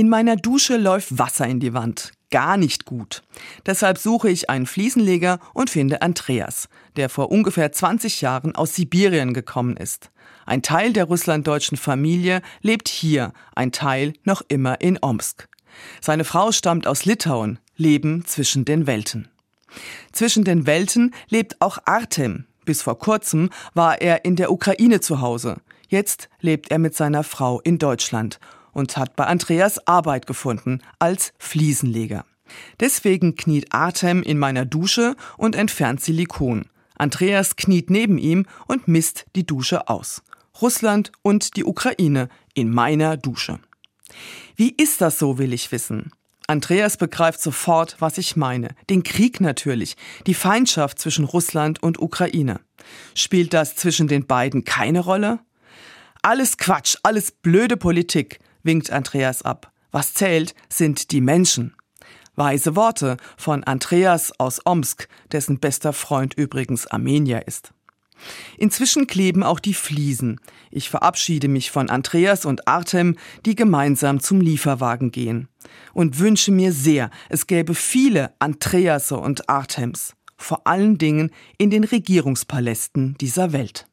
In meiner Dusche läuft Wasser in die Wand. Gar nicht gut. Deshalb suche ich einen Fliesenleger und finde Andreas, der vor ungefähr 20 Jahren aus Sibirien gekommen ist. Ein Teil der russlanddeutschen Familie lebt hier, ein Teil noch immer in Omsk. Seine Frau stammt aus Litauen, leben zwischen den Welten. Zwischen den Welten lebt auch Artem. Bis vor kurzem war er in der Ukraine zu Hause. Jetzt lebt er mit seiner Frau in Deutschland und hat bei Andreas Arbeit gefunden als Fliesenleger. Deswegen kniet Artem in meiner Dusche und entfernt Silikon. Andreas kniet neben ihm und misst die Dusche aus. Russland und die Ukraine in meiner Dusche. Wie ist das so, will ich wissen. Andreas begreift sofort, was ich meine. Den Krieg natürlich, die Feindschaft zwischen Russland und Ukraine. Spielt das zwischen den beiden keine Rolle? Alles Quatsch, alles blöde Politik winkt Andreas ab. Was zählt, sind die Menschen. Weise Worte von Andreas aus Omsk, dessen bester Freund übrigens Armenier ist. Inzwischen kleben auch die Fliesen. Ich verabschiede mich von Andreas und Artem, die gemeinsam zum Lieferwagen gehen. Und wünsche mir sehr, es gäbe viele Andreasse und Artems. Vor allen Dingen in den Regierungspalästen dieser Welt.